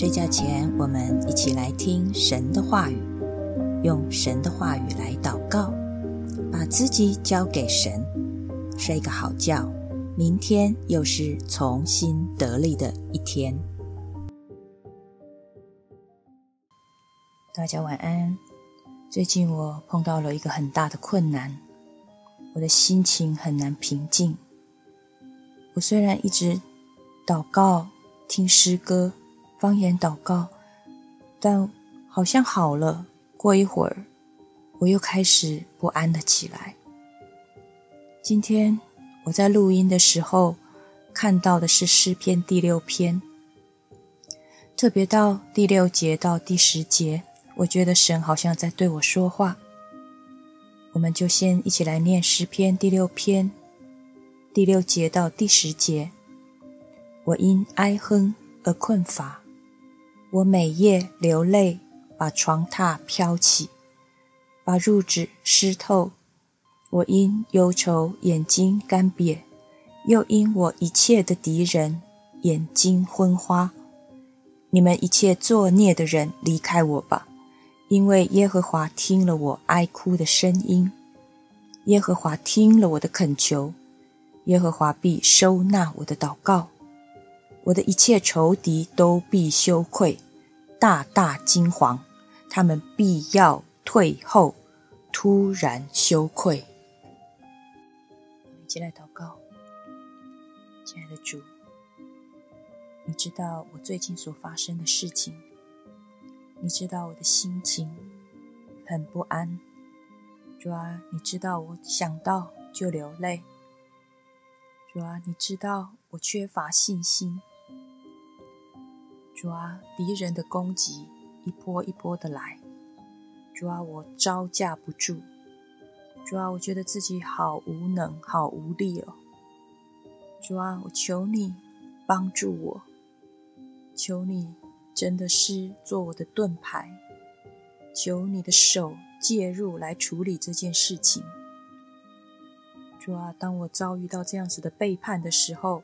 睡觉前，我们一起来听神的话语，用神的话语来祷告，把自己交给神，睡个好觉。明天又是重新得力的一天。大家晚安。最近我碰到了一个很大的困难，我的心情很难平静。我虽然一直祷告、听诗歌、方言祷告，但好像好了。过一会儿，我又开始不安了起来。今天我在录音的时候看到的是诗篇第六篇，特别到第六节到第十节。我觉得神好像在对我说话，我们就先一起来念诗篇第六篇第六节到第十节。我因哀哼而困乏，我每夜流泪，把床榻飘起，把褥子湿透。我因忧愁眼睛干瘪，又因我一切的敌人眼睛昏花。你们一切作孽的人，离开我吧。因为耶和华听了我哀哭的声音，耶和华听了我的恳求，耶和华必收纳我的祷告，我的一切仇敌都必羞愧，大大惊惶，他们必要退后，突然羞愧。一起来祷告，亲爱的主，你知道我最近所发生的事情。你知道我的心情很不安，主啊，你知道我想到就流泪，主啊，你知道我缺乏信心，主啊，敌人的攻击一波一波的来，主啊，我招架不住，主啊，我觉得自己好无能，好无力哦，主啊，我求你帮助我，求你。真的是做我的盾牌，求你的手介入来处理这件事情。主啊，当我遭遇到这样子的背叛的时候，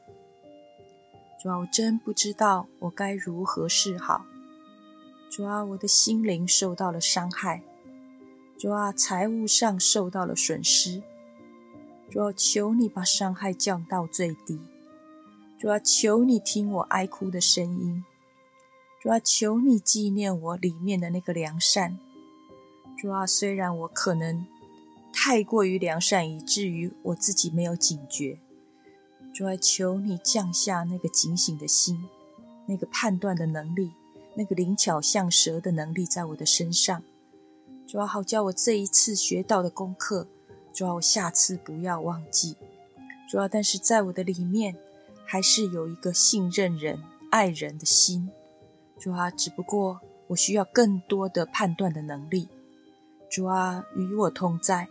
主啊，我真不知道我该如何是好。主啊，我的心灵受到了伤害，主啊，财务上受到了损失。主啊，求你把伤害降到最低。主啊，求你听我哀哭的声音。主啊，求你纪念我里面的那个良善。主啊，虽然我可能太过于良善，以至于我自己没有警觉。主啊，求你降下那个警醒的心，那个判断的能力，那个灵巧像蛇的能力在我的身上。主啊，好叫我这一次学到的功课，主啊，我下次不要忘记。主啊，但是在我的里面，还是有一个信任人、爱人的心。主啊，只不过我需要更多的判断的能力。主啊，与我同在，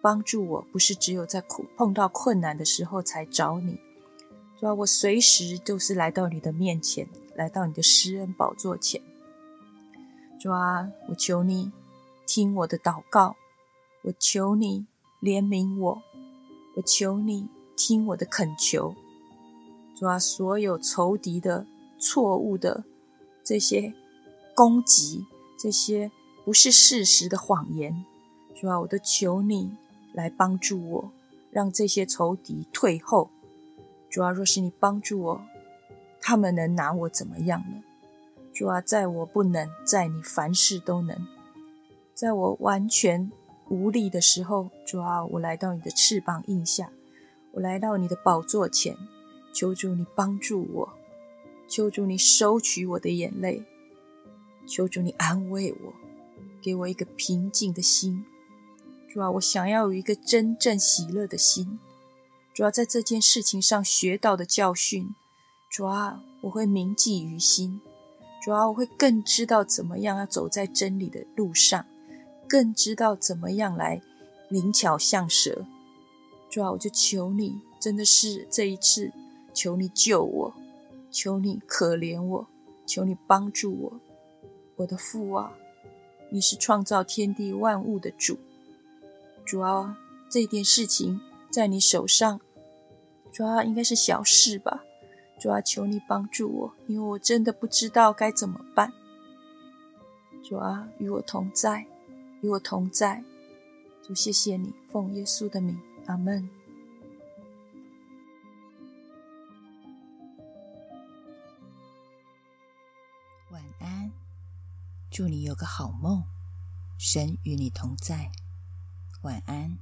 帮助我，不是只有在苦碰到困难的时候才找你。主啊，我随时都是来到你的面前，来到你的施恩宝座前。主啊，我求你听我的祷告，我求你怜悯我，我求你听我的恳求。主啊，所有仇敌的错误的。这些攻击，这些不是事实的谎言，主啊，我都求你来帮助我，让这些仇敌退后。主啊，若是你帮助我，他们能拿我怎么样呢？主啊，在我不能，在你凡事都能，在我完全无力的时候，主啊，我来到你的翅膀印下，我来到你的宝座前，求主你帮助我。求主你收取我的眼泪，求主你安慰我，给我一个平静的心。主啊，我想要有一个真正喜乐的心。主要在这件事情上学到的教训，主啊，我会铭记于心。主啊，我会更知道怎么样要走在真理的路上，更知道怎么样来灵巧像蛇。主啊，我就求你，真的是这一次，求你救我。求你可怜我，求你帮助我，我的父啊！你是创造天地万物的主，主啊，这件事情在你手上，主啊，应该是小事吧？主啊，求你帮助我，因为我真的不知道该怎么办。主啊，与我同在，与我同在。主，谢谢你，奉耶稣的名，阿门。晚安，祝你有个好梦，神与你同在。晚安。